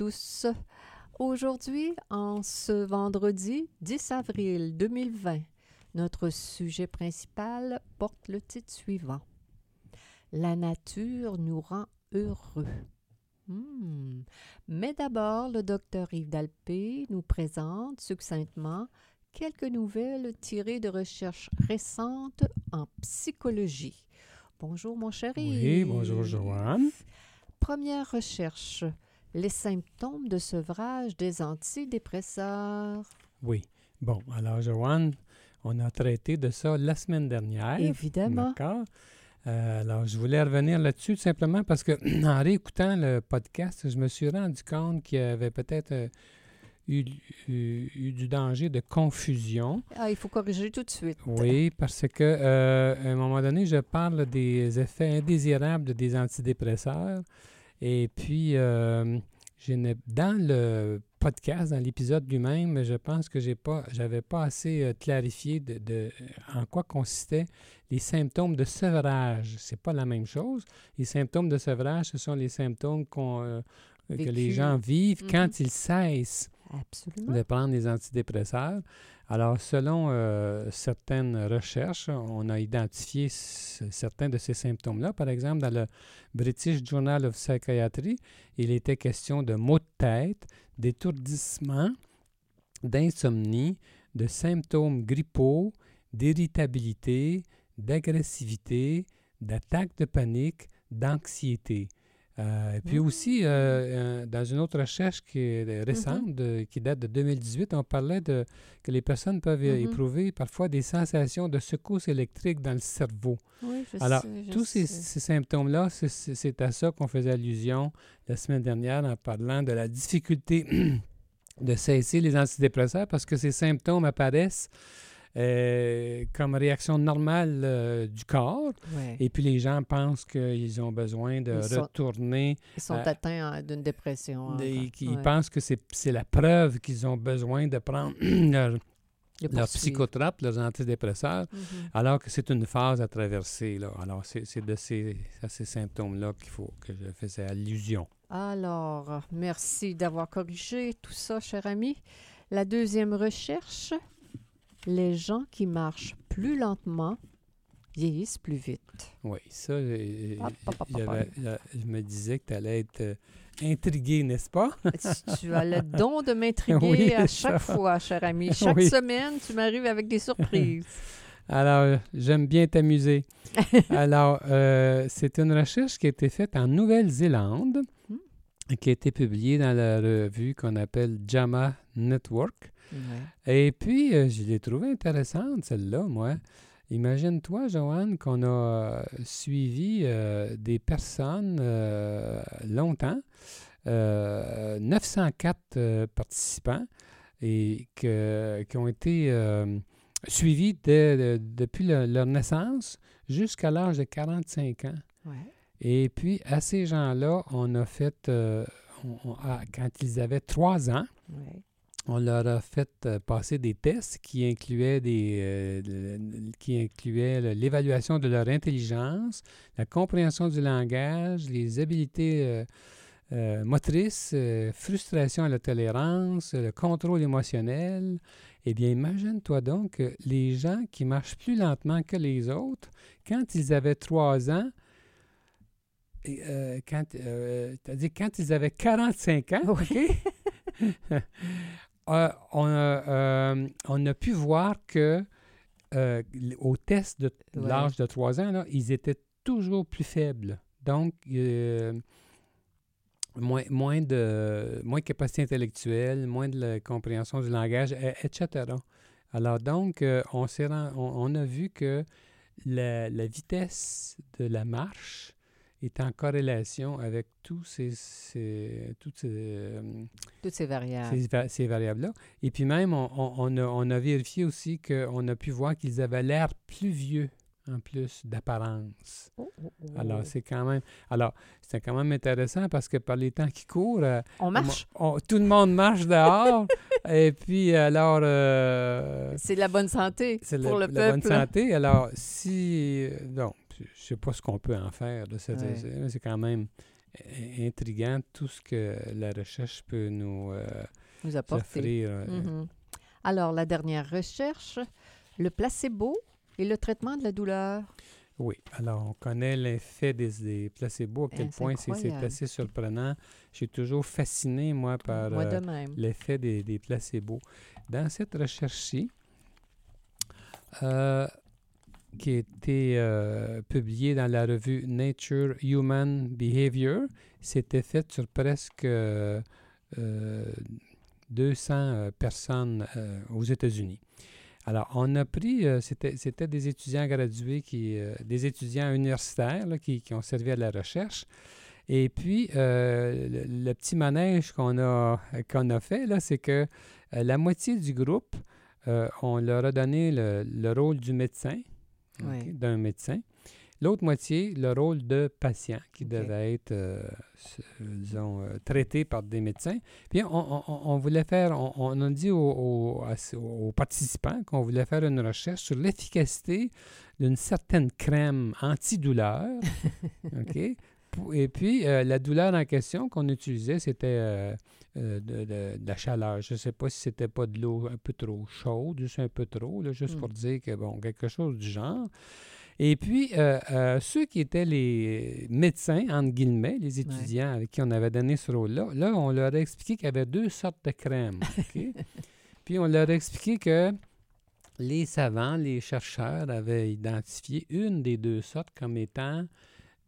tous. Aujourd'hui, en ce vendredi 10 avril 2020, notre sujet principal porte le titre suivant. La nature nous rend heureux. Hmm. Mais d'abord, le docteur Yves Dalpé nous présente succinctement quelques nouvelles tirées de recherches récentes en psychologie. Bonjour, mon chéri. Oui, bonjour, Joanne. Première recherche les symptômes de sevrage des antidépresseurs. Oui. Bon, alors, Joanne, on a traité de ça la semaine dernière. Évidemment. D'accord. Euh, alors, je voulais revenir là-dessus simplement parce que, en réécoutant le podcast, je me suis rendu compte qu'il y avait peut-être euh, eu, eu, du danger de confusion. Ah, il faut corriger tout de suite. Oui, parce que, euh, à un moment donné, je parle des effets indésirables des antidépresseurs. Et puis, dans le podcast, dans l'épisode lui-même, je pense que j'ai pas, j'avais pas assez euh, clarifié de, en quoi consistaient les symptômes de sevrage. C'est pas la même chose. Les symptômes de sevrage, ce sont les symptômes qu'on, euh, que les gens vivent quand mm-hmm. ils cessent de prendre des antidépresseurs. Alors, selon euh, certaines recherches, on a identifié certains de ces symptômes-là. Par exemple, dans le British Journal of Psychiatry, il était question de maux de tête, d'étourdissement, d'insomnie, de symptômes grippaux, d'irritabilité, d'agressivité, d'attaques de panique, d'anxiété. Euh, et puis mmh. aussi, euh, euh, dans une autre recherche qui est mmh récente, qui date de 2018, on parlait de que les personnes peuvent mmh éprouver parfois des sensations de secousses électriques dans le cerveau. Oui, je Alors, sais, tous ces, ces symptômes-là, c'est à ça qu'on faisait allusion la semaine dernière en parlant de la difficulté de cesser les antidépresseurs parce que ces symptômes apparaissent euh, comme réaction normale euh, du corps. Et puis les gens pensent qu'ils ont besoin de retourner. ils sont atteints d'une dépression. ils pensent que c'est la preuve qu'ils ont besoin de prendre leur, leur psychotrope, leurs antidépresseurs, mm-hmm. alors que c'est une phase à traverser. Là. Alors, c'est de ces, ces symptômes-là qu'il faut que je faisais allusion. Alors, merci d'avoir corrigé tout ça, cher ami. La deuxième recherche, les gens qui marchent plus lentement vieillissent plus vite. Oui, ça, je, me disais que tu allais être euh, intrigué, n'est-ce pas? tu as le don de m'intriguer à chaque fois, cher ami. Chaque semaine, tu m'arrives avec des surprises. Alors, j'aime bien t'amuser. Alors, euh, c'est une recherche qui a été faite en Nouvelle-Zélande, hmm. qui a été publiée dans la revue qu'on appelle JAMA Network. Et puis, euh, je l'ai trouvée intéressante, celle-là, moi. Imagine-toi, Joanne, qu'on a euh, suivi euh, des personnes longtemps, 904 participants, et que, qui ont été suivis depuis leur naissance jusqu'à l'âge de 45 ans. Et puis, à ces gens-là, on a fait, quand ils avaient 3 ans, on leur a fait euh, passer des tests qui incluaient des euh, qui incluaient l'évaluation de leur intelligence, la compréhension du langage, les habiletés euh, motrices, frustration à la tolérance, le contrôle émotionnel. Eh bien, imagine-toi donc que les gens qui marchent plus lentement que les autres, quand ils avaient trois ans, quand, c'est-à-dire quand ils avaient 45 ans, OK? Euh, euh, on, a, pu voir que euh, au test de l'âge de 3 ans, ils étaient toujours plus faibles. Donc, moins, moins, de moins de capacité intellectuelle, moins de compréhension du langage, etc. Alors donc, on, on, a vu que la, vitesse de la marche est en corrélation avec tous ces, ces- toutes ces, euh, Toutes ces variables. ces, va- ces variables-là. Et puis même, on, on- on a, on a vérifié aussi qu'on a pu voir qu'ils avaient l'air plus vieux en plus d'apparence. Oh, oh, oh. Alors, c'est quand même... Alors, c'est quand même intéressant parce que par les temps qui courent, euh, On marche. on- tout le monde marche dehors. et puis, alors... euh, C'est de la bonne santé c'est pour la, le la bonne peuple. santé. Alors, si... euh, Je sais pas ce qu'on peut en faire. C'est Ouais. c'est- c'est quand même euh, intriguant tout ce que la recherche peut nous euh, Nous apporter. offrir. euh, Mhm. Alors, la dernière recherche, le placebo et le traitement de la douleur. Oui, alors on connaît l'effet des, des placebos, à Eh, quel point c'est assez surprenant. Je suis toujours fasciné, moi, par euh, l'effet des, des placebos. Dans cette recherche-ci, euh, qui a été euh, publiée dans la revue Nature Human Behavior, c'était fait sur presque euh, euh, 200 euh, personnes euh, aux États-Unis. Alors, on a pris, c'était des étudiants gradués, qui, des étudiants universitaires là, qui, ont servi à la recherche. Et puis, le, petit manège qu'on a, a fait, c'est que la moitié du groupe, on leur a donné le, le rôle du médecin, d'un médecin. L'autre moitié, le rôle de patient qui devait être, euh, euh, disons, euh, traité par des médecins. Puis on, on- on- on voulait faire, on, on a dit aux participants qu'on voulait faire une recherche sur l'efficacité d'une certaine crème antidouleur. OK? Et puis, euh, la douleur en question qu'on utilisait, c'était euh, euh, de, de- de la chaleur. Je ne sais pas si c'était pas de l'eau un peu trop chaude, juste un peu trop, là, juste Mm. pour dire que, bon, quelque chose du genre. Et puis, ceux qui étaient les médecins, entre guillemets, les étudiants avec qui on avait donné ce rôle-là, là, on leur a expliqué qu'il y avait deux sortes de crèmes. Puis, on leur a expliqué que les savants, les chercheurs avaient identifié une des deux sortes comme étant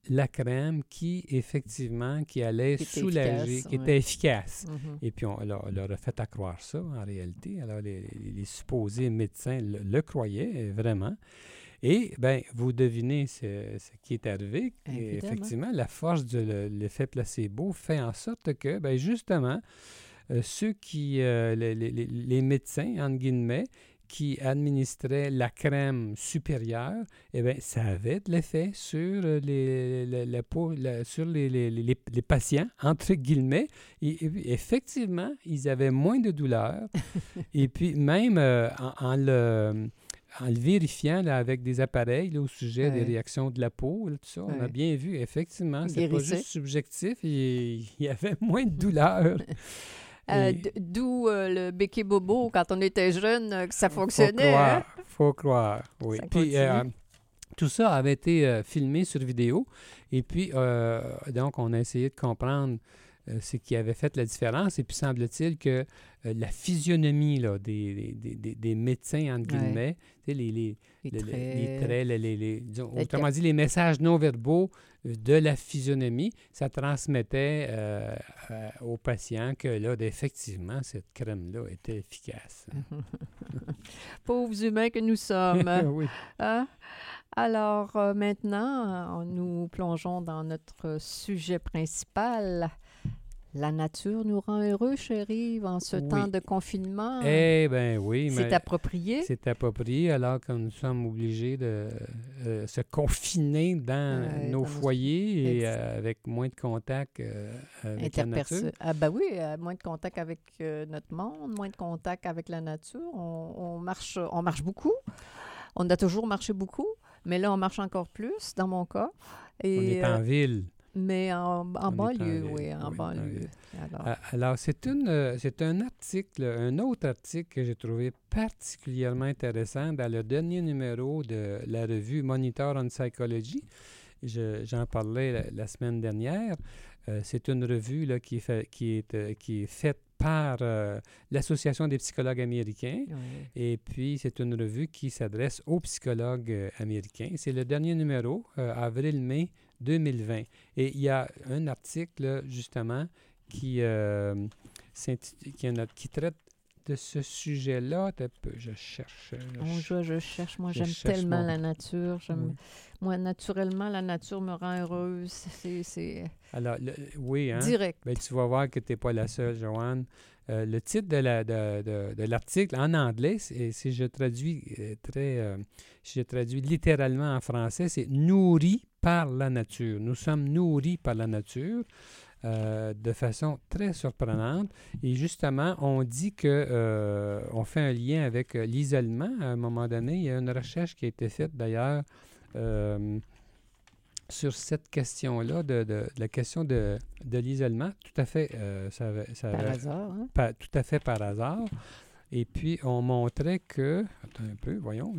la crème qui, effectivement, qui allait Qui soulager, efficace, qui ouais. était efficace. Mhm. Et puis, on leur, on leur a fait à croire ça, en réalité. Alors, les, les- supposés médecins le, le croyaient, vraiment. Et, bien, vous devinez ce, ce qui est arrivé. Et effectivement, la force de le- l'effet placebo fait en sorte que, ben, justement, euh, ceux qui, euh, les- les médecins, entre guillemets, qui administraient la crème supérieure, eh bien, ça avait de l'effet sur euh, les, la- la peau- la- sur les, les- les- les- les patients, entre guillemets. Et, effectivement, ils avaient moins de douleur. et puis, même euh, en, en le, en le vérifiant là, avec des appareils là, au sujet des réactions de la peau, là, tout ça, on a bien vu, effectivement, c'est pas juste subjectif, il, il y avait moins de douleur. Euh, D'où euh, le béquet bobo quand on était jeune, euh, que ça Faut fonctionnait. croire, hein? faut croire, oui. Ça Puis, tout ça avait été filmé sur vidéo. Et puis, donc, on a essayé de comprendre euh, ce qui avait fait la différence. Et puis, semble-t-il que euh, la physionomie là, des, des, des- des médecins, entre guillemets, les, les, Les le- le- traits. les les- disons, autrement dit, les messages non verbaux euh, de la physionomie, ça transmettait euh, euh, aux patients que là, effectivement, cette crème-là était efficace. Pauvres humains que nous sommes. oui. Hein? Alors euh, maintenant, nous plongeons dans notre sujet principal. La nature nous rend heureux, chérie, en ce Oui. temps de confinement. Eh bien oui, mais C'est approprié. c'est approprié alors que nous sommes obligés de euh, se confiner dans nos dans nos- foyers et euh, avec moins de contact euh, avec la nature. Ah ben oui, moins de contact avec notre monde, moins de contact avec la nature. On, on marche, on marche beaucoup. On a toujours marché beaucoup, mais là, on marche encore plus, dans mon cas. Et, On est en ville. Mais en, banlieue, oui, en oui, banlieue. Alors, Alors, c'est une, euh, c'est un article, un autre article que j'ai trouvé particulièrement intéressant dans le dernier numéro de la revue Monitor on Psychology. Je- J'en parlais la, la semaine dernière. Euh, c'est une revue là, qui, est fait- qui, est, euh, qui est faite par euh, l'Association des psychologues américains. oui. Et puis, c'est une revue qui s'adresse aux psychologues euh, américains. C'est le dernier numéro, euh, avril-mai 2020. Et il y a un article, justement, qui, euh, qui, notre- qui traite de ce sujet-là. Je cherche. je, je, cherche. Moi, j'aime tellement la nature. Moi, naturellement, la nature me rend heureuse. C'est. Alors, oui, hein? Direct. Ben, tu vas voir que tu n'es pas la seule, Joanne. Euh, le titre de, la, de, de, l'article en anglais, si je traduis euh, très, euh, si je traduis littéralement en français, c'est nourri par la nature. Nous sommes nourris par la nature. de façon très surprenante. Et justement, on dit que on fait un lien avec l'isolement. À un moment donné, il y a une recherche qui a été faite d'ailleurs sur cette question-là, de, la question de, l'isolement, tout à fait, euh, ça, ça, par hasard, hein? tout à fait par hasard. Et puis, on montrait que... Attends un peu, voyons,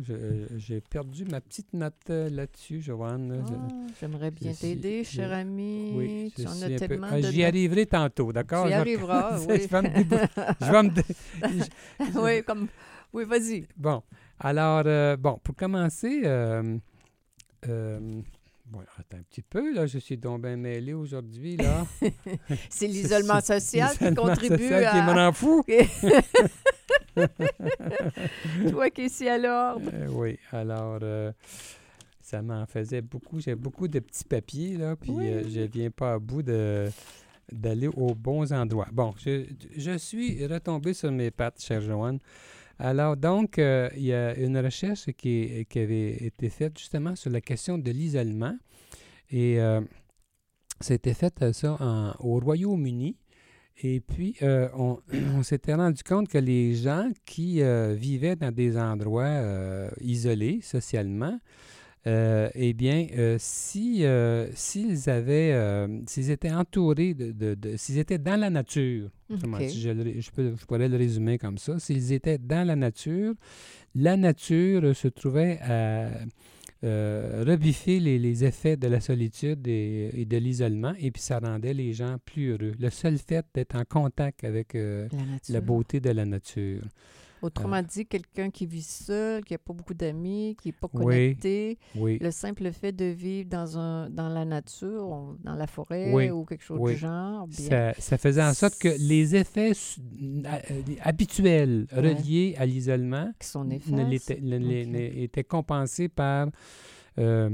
j'ai perdu ma petite note euh, là-dessus, Joanne. Ah, j'aimerais bien t'aider, cher ami. Oui, tu en as tellement ah, J'y arriverai tantôt, d'accord? Tu y arriveras, oui. je vais me... Je oui, comme... Oui, vas-y. Bon, alors, euh, bon, pour commencer... Bon, attends un petit peu, là, je suis donc bien mêlé aujourd'hui, là. c'est l'isolement social qui contribue social à... qui me rend fou. Toi qui es ici à l'ordre. Euh, oui, alors, euh, ça m'en faisait beaucoup. J'ai beaucoup de petits papiers, là, puis euh, je ne viens pas à bout de d'aller aux bons endroits. Bon, je, je suis retombé sur mes pattes, chère Joanne. Alors, donc, euh, il y a une recherche qui, avait été faite justement sur la question de l'isolement. Et c'était fait ça au Royaume-Uni. Et puis, on, s'était rendu compte que les gens qui vivaient dans des endroits isolés socialement, euh, eh bien, euh, si euh, s'ils avaient, s'ils étaient entourés de, s'ils étaient dans la nature, je, pourrais le résumer comme ça, s'ils étaient dans la nature, la nature se trouvait à rebiffer les, effets de la solitude et, de l'isolement, et puis ça rendait les gens plus heureux. Le seul fait d'être en contact avec la beauté de la nature. Autrement dit, quelqu'un qui vit seul, qui n'a pas beaucoup d'amis, qui n'est pas connecté, le simple fait de vivre dans, un, dans la nature, dans la forêt ou quelque chose du genre. ça, faisait en sorte que les effets euh, habituels reliés à l'isolement étaient compensés par... Euh,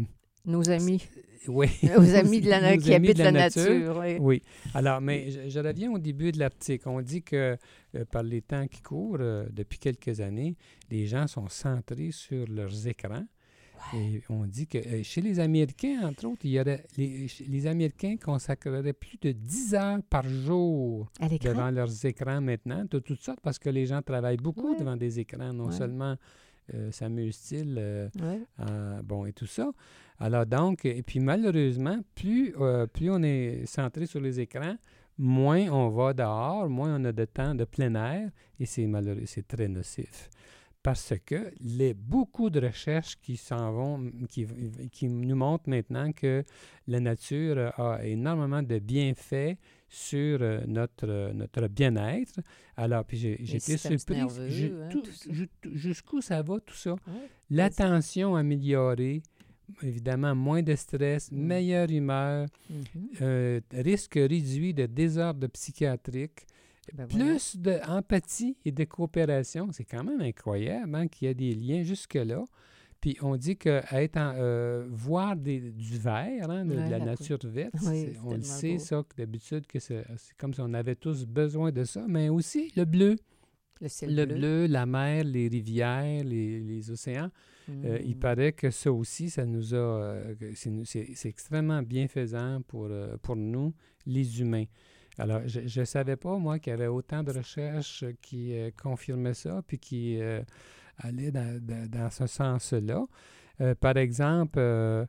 Nos amis. Oui. Aux amis de la, qui habitent la, nature. oui. Alors, mais je, reviens au début de l'article. On dit que euh, par les temps qui courent, euh, depuis quelques années, les gens sont centrés sur leurs écrans. Et on dit que euh, chez les Américains, entre autres, il y aurait les, les Américains consacreraient plus de 10 heures par jour devant leurs écrans maintenant, de toutes sortes, parce que les gens travaillent beaucoup devant des écrans, non seulement s'amusent-ils, bon, et tout ça. Alors donc, et puis malheureusement, plus, euh, plus on est centré sur les écrans, moins on va dehors, moins on a de temps de plein air, et c'est malheureux, c'est très nocif. Parce que les, beaucoup de recherches qui s'en vont, qui, qui nous montrent maintenant que la nature a énormément de bienfaits sur euh, notre, notre bien-être. Alors, puis j'ai été surpris. Hein, jusqu'où ça va tout ça? L'attention améliorée, évidemment moins de stress, mm. meilleure humeur, mm-hmm. euh, risque réduit de désordre psychiatrique, ben plus d'empathie et de coopération. C'est quand même incroyable hein, qu'il y a des liens jusque-là. Puis on dit que être euh, voir du vert, hein, de, la, nature verte, on le sait, ça, d'habitude, que c'est comme si on avait tous besoin de ça, mais aussi le bleu. Le, bleu. la mer, les rivières, les, océans. Euh, il hmm. paraît que ça aussi, ça nous a. Euh, c'est extrêmement bienfaisant pour, euh, pour nous, les humains. Alors, je ne savais pas, moi, qu'il y avait autant de recherches qui confirmaient ça, puis qui allaient dans, dans, ce sens-là. par exemple,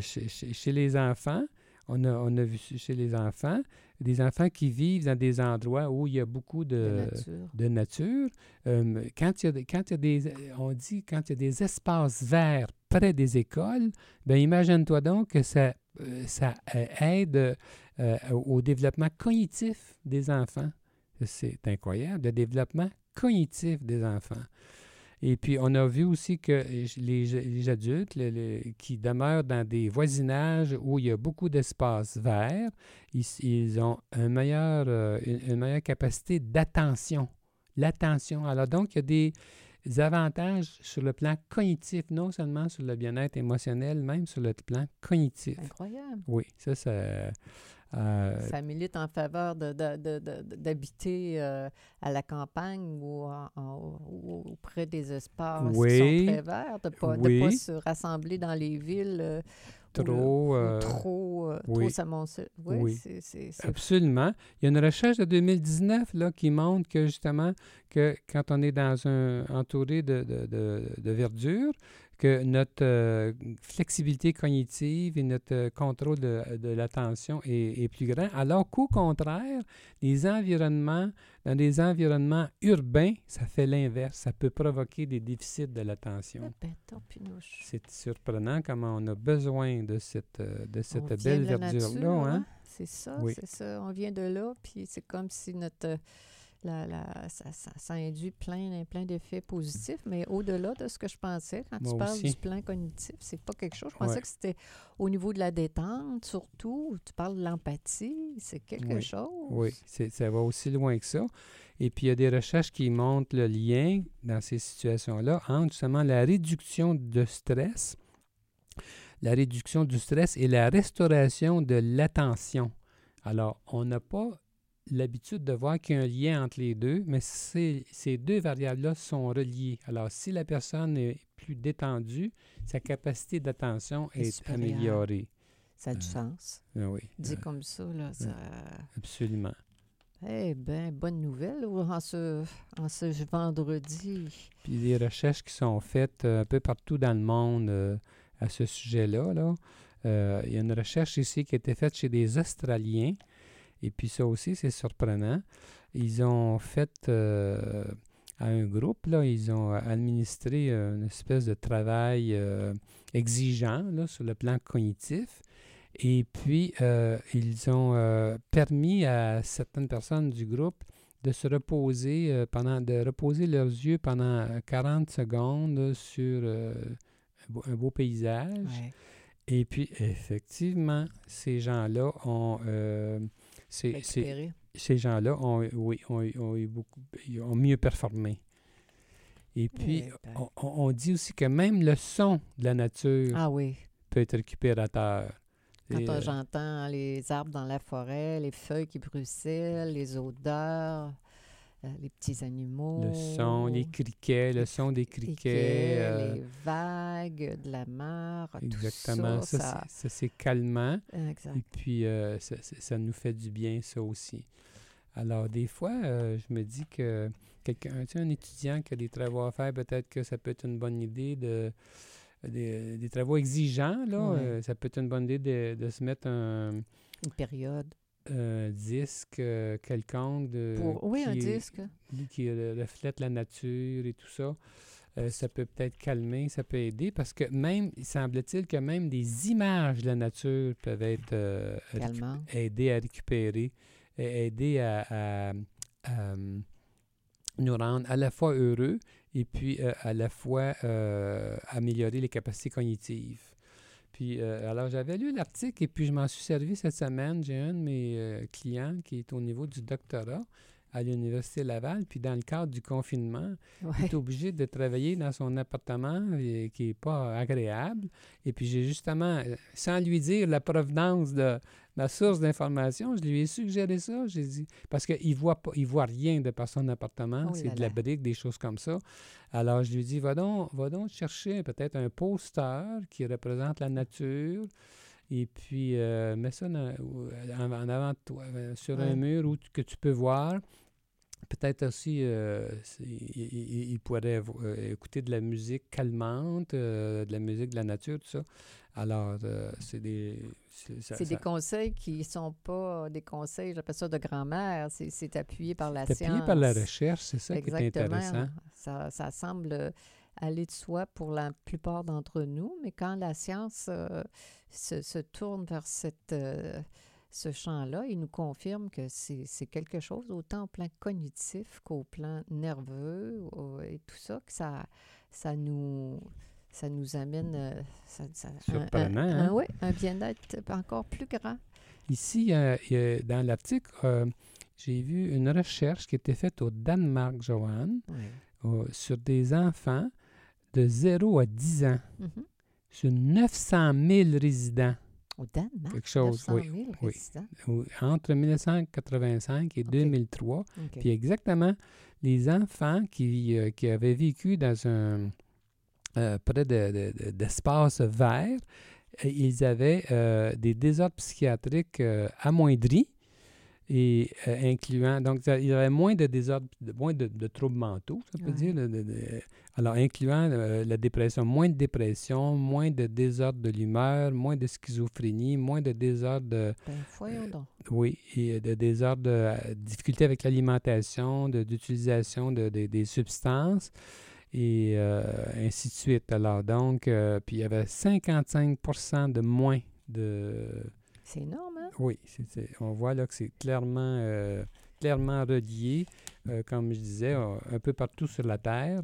chez, chez, les enfants, on a, on a vu chez les enfants, des enfants qui vivent dans des endroits où il y a beaucoup de, de nature. Euh, quand, il y a, quand il y a des, on dit, quand il y a des espaces verts près des écoles, bien, imagine-toi donc que ça, euh, ça euh, aide au développement cognitif des enfants. C'est incroyable, le développement cognitif des enfants. Et puis, on a vu aussi que les, adultes qui demeurent dans des voisinages où il y a beaucoup d'espaces verts, ils, ont euh, une, meilleure capacité d'attention. l'attention. Alors donc, il y a des avantages sur le plan cognitif, non seulement sur le bien-être émotionnel, même sur le plan cognitif. Incroyable. Oui, ça, ça... euh, Ça milite en faveur de- de- de- de- d'habiter euh, à la campagne ou, en- en- ou auprès des espaces Oui. qui sont très verts, de ne pas, Oui. pas se rassembler dans les villes euh, le- trop... où euh, trop, euh, oui. trop s'amoncelle. Oui, Oui. c'est- c'est c'est Absolument. Il y a une recherche de 2019 là, qui montre que justement, que quand on est dans un entouré de, de, de- de verdure, que notre euh, flexibilité cognitive et notre euh, contrôle de, de l'attention est, est plus grand, alors qu'au contraire, les environnements, dans des environnements urbains, ça fait l'inverse. Ça peut provoquer des déficits de l'attention. C'est surprenant comment on a besoin de cette, euh, de cette On belle verdure-là. nature, hein? C'est ça, Oui. c'est ça. On vient de là, puis c'est comme si notre... La, la- ça, ça, ça induit plein, plein d'effets positifs, mais au-delà de ce que je pensais, quand Moi tu parles aussi. du plan cognitif, c'est pas quelque chose. Je pensais Ouais. que c'était au niveau de la détente, surtout. Tu parles de l'empathie, c'est quelque Oui. chose. Oui, c'est- ça va aussi loin que ça. Et puis, il y a des recherches qui montrent le lien dans ces situations-là entre justement la réduction de stress, la réduction du stress et la restauration de l'attention. Alors, on n'a pas l'habitude de voir qu'il y a un lien entre les deux, mais ces, ces deux variables-là sont reliées. Alors, si la personne est plus détendue, sa capacité d'attention Est améliorée. Ça a du Euh, sens. Ah oui, Dit euh, comme ça, là, ça... absolument. Eh bien, bonne nouvelle en ce, en ce vendredi? Puis des recherches qui sont faites euh, un peu partout dans le monde euh, à ce sujet-là. Là. Euh, il y a une recherche ici qui a été faite chez des Australiens. Et puis ça aussi, c'est surprenant. Ils ont fait euh, à un groupe, là, ils ont administré euh, une espèce de travail euh, exigeant là, sur le plan cognitif. Et puis, euh, ils ont permis à certaines personnes du groupe de se reposer pendant de reposer leurs yeux pendant euh, 40 secondes sur un, beau, un beau paysage. Ouais. Et puis, effectivement, ces gens-là ont... ces- gens-là ont, oui, ont, ont eu beaucoup, ont mieux performé. Et puis, ben. on, dit aussi que même le son de la nature Ah oui. peut être récupérateur. Quand euh, j'entends les arbres dans la forêt, les feuilles qui bruissellent, les odeurs, euh, les petits animaux. le son, les criquets, le son des criquets. criquets, euh, les vagues de la mer, exactement. tout Ça, ça. c'est- ça, c'est calmant. ça- exact. Et puis, euh, ça, nous fait du bien, ça aussi. Alors, des fois, je me dis que quelqu'un, tu sais, un étudiant qui a des travaux à faire, peut-être que ça peut être une bonne idée de. Des, des travaux exigeants, là, ça peut être une bonne idée de, de se mettre un, Une période. Un disque euh, quelconque de, Pour... Oui, un qui, disque. qui reflète la nature et tout ça. Euh, ça peut peut-être calmer, ça peut aider parce que même, il semble-t-il que même des images de la nature peuvent être euh, aider à récupérer, et aider à, à- à, euh, nous rendre à la fois heureux et puis euh, à la fois améliorer les capacités cognitives. Puis, euh, alors, j'avais lu l'article et puis je m'en suis servi cette semaine. J'ai un de mes euh, clients qui est au niveau du doctorat à l'Université Laval. Puis, dans le cadre du confinement, il est obligé de travailler dans son appartement et- qui n'est pas agréable. Et puis j'ai justement, euh, sans lui dire la provenance de ma source d'information, je lui ai suggéré ça. J'ai dit parce qu'il voit pas, il voit rien de par son appartement, Oh c'est de la brique, des choses comme ça. Alors je lui ai dit va donc, va donc chercher peut-être un poster qui représente la nature. Et puis, euh, mets ça dans- ou- en, en avant de toi, euh, sur un mur où tu- que tu peux voir. Peut-être aussi, euh, il, pourrait euh, écouter de la musique calmante, euh, de la musique de la nature, tout ça. Alors, euh, c'est des... C'est des ça- conseils qui sont pas des conseils, j'appelle ça de grand-mère. C'est- appuyé par la c'est science. appuyé par la recherche, c'est ça qui est intéressant. Ça, ça semble aller de soi pour la plupart d'entre nous, mais quand la science euh, se, se tourne vers cette, euh, ce champ-là, il nous confirme que c'est quelque chose autant au plan cognitif qu'au plan nerveux et tout ça, que ça, ça, nous, ça nous amène euh, ça- ça- un- hein? un- ouais, un bien-être encore plus grand. Ici, euh, dans l'article, euh, j'ai vu une recherche qui était faite au Danemark, Joanne, Oui. au- sur des enfants de 0 à 10 ans, Mhm. sur 900 000 résidents Au Danemark, Quelque chose, 900 oui, 000 oui. résidents. au- entre 1985 et Ok. 2003. OK. Puis exactement, les enfants qui, euh, qui avaient vécu dans un euh, près de, de- de- d'espaces verts, euh, ils avaient euh, des désordres psychiatriques euh, amoindris et euh, incluant donc il y avait moins de désordres, moins de, de troubles mentaux, ça peut Ouais. dire. de- de- de- alors incluant euh, la dépression, moins de dépression, moins de désordres de l'humeur, moins de schizophrénie, moins de désordres de, Ben, donc. oui, et de désordres, de euh, difficultés avec l'alimentation, d'utilisation de, de- des substances et euh, ainsi de suite. Alors donc, euh, puis il y avait 55 de moins de... C'est énorme, hein? Oui, on voit là que c'est clairement, euh, clairement relié, euh, comme je disais, euh, un peu partout sur la Terre.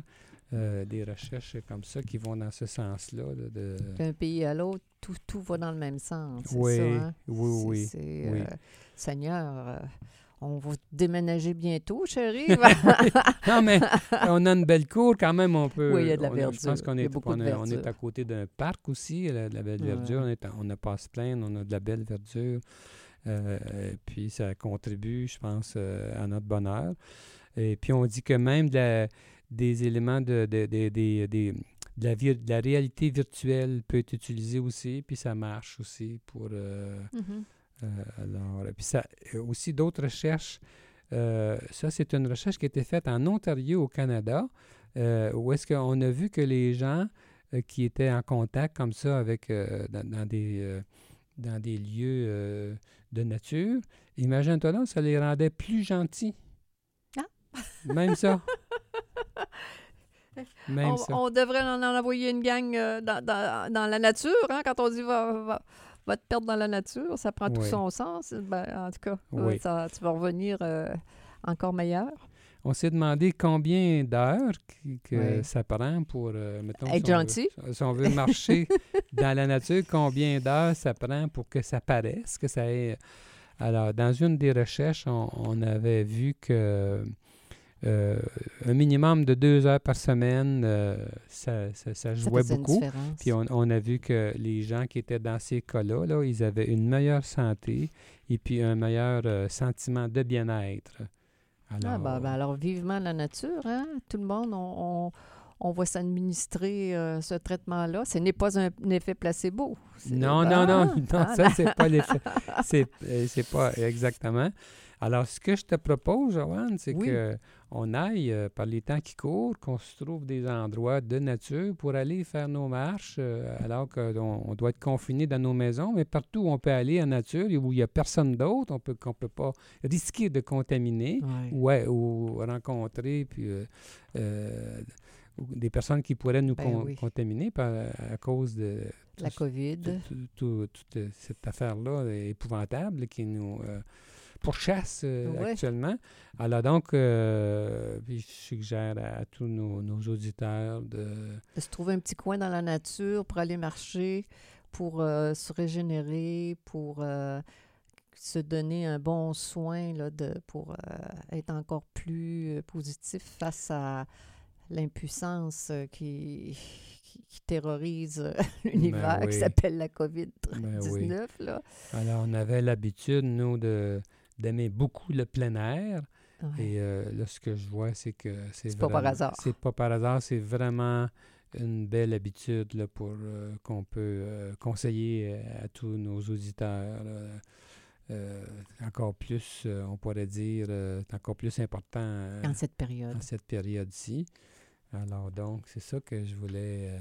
euh, des recherches comme ça qui vont dans ce sens-là. de- D'un pays à l'autre, tout, tout va dans le même sens. Oui, ça, hein? oui, oui, c'est, oui. euh, Seigneur, on va déménager bientôt, chérie. Non, mais on a une belle cour quand même. On peut. Oui, il y a de la on Je verdure. pense qu'on a est, on est- on est verdure. à côté d'un parc aussi, la- de la belle Ouais. verdure. On est On n'a pas à se plaindre, on a de la belle verdure. Euh, et puis ça contribue, je pense, euh, à notre bonheur. Et puis on dit que même de la- des éléments de, de, la, vir- de la réalité virtuelle peut être utilisé aussi, puis ça marche aussi pour. euh, Mhm. euh, alors, puis ça, euh, aussi d'autres recherches. euh, ça, c'est une recherche qui a été faite en Ontario, au Canada, euh, où est-ce qu'on a vu que les gens euh, qui étaient en contact comme ça avec euh, dans, dans des euh, dans des lieux euh, de nature, imagine-toi là, ça les rendait plus gentils. Ah! Même ça. Même on, ça. on devrait en en envoyer une gang euh, dans, dans- dans la nature, hein, quand on dit va, va, va te perdre dans la nature, ça prend tout Oui. son sens. Ben, en tout cas, euh, Oui. ça, tu vas revenir euh, encore meilleur. On s'est demandé combien d'heures que Oui. ça prend pour, euh, mettons, Être si on veut- gentil. si on veut marcher dans la nature, combien d'heures ça prend pour que ça paraisse, que ça ait... Alors, dans une des recherches, on, on avait vu que euh, un minimum de deux heures par semaine, euh, ça, ça- jouait beaucoup. Puis on, on a vu que les gens qui étaient dans ces cas-là, là, ils avaient une meilleure santé et puis un meilleur euh, sentiment de bien-être. Alors, Ah, ben, ben, alors, vivement la nature, hein? Tout le monde, on, on, on va s'administrer euh, ce traitement-là. Ce n'est pas un, un effet placebo. Non, non, non, non, ah, ça, c'est pas l'effet. C'est, euh, c'est pas exactement. Alors, ce que je te propose, Joanne, c'est Oui. que on aille euh, par les temps qui courent, qu'on se trouve des endroits de nature pour aller faire nos marches, euh, alors qu'on on doit être confiné dans nos maisons, mais partout où on peut aller en nature et où il n'y a personne d'autre, on peut, qu'on ne peut pas risquer de contaminer ouais, ou rencontrer puis, euh, euh, ou des personnes qui pourraient nous Ben con- oui. contaminer par, à cause de La COVID. tout- tout- tout- toute cette affaire-là épouvantable qui nous euh, pourchasse euh, Ouais. actuellement. Alors donc, euh, je suggère à, à tous nos, nos auditeurs de... de se trouver un petit coin dans la nature pour aller marcher, pour euh, se régénérer, pour se donner un bon soin là, de, pour être encore plus positif face à l'impuissance euh, qui, qui, qui terrorise euh, l'univers, Ben qui oui. s'appelle la COVID-19. Ben oui. là. Alors, on avait l'habitude, nous, de d'aimer beaucoup le plein air. Ouais. Et euh, là, ce que je vois, c'est que c'est C'est pas par hasard. C'est pas par hasard, c'est vraiment une belle habitude là, pour euh, qu'on peut euh, conseiller à, à tous nos auditeurs. là. Euh, encore plus, euh, on pourrait dire, euh, encore plus important En cette période. en cette période-ci. Alors donc, c'est ça que je voulais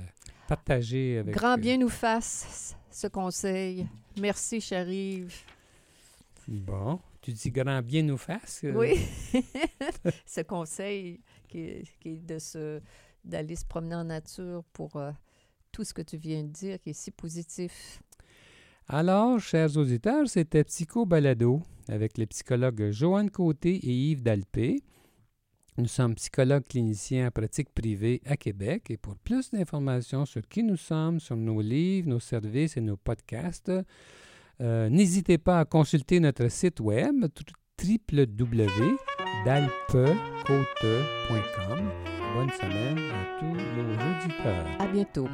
partager avec Grand bien nous fasse ce conseil. Merci, Charive. Bon, tu dis grand bien nous fasse. Oui. ce conseil qui est, qui est de se d'aller se promener en nature pour tout ce que tu viens de dire, qui est si positif. Alors, chers auditeurs, c'était Psycho Balado avec les psychologues Joanne Côté et Yves Dalpé. Nous sommes psychologues cliniciens en pratique privée à Québec et pour plus d'informations sur qui nous sommes, sur nos livres, nos services et nos podcasts, euh, n'hésitez pas à consulter notre site web www.dalpecote.com. Bonne semaine à tous nos auditeurs. À bientôt.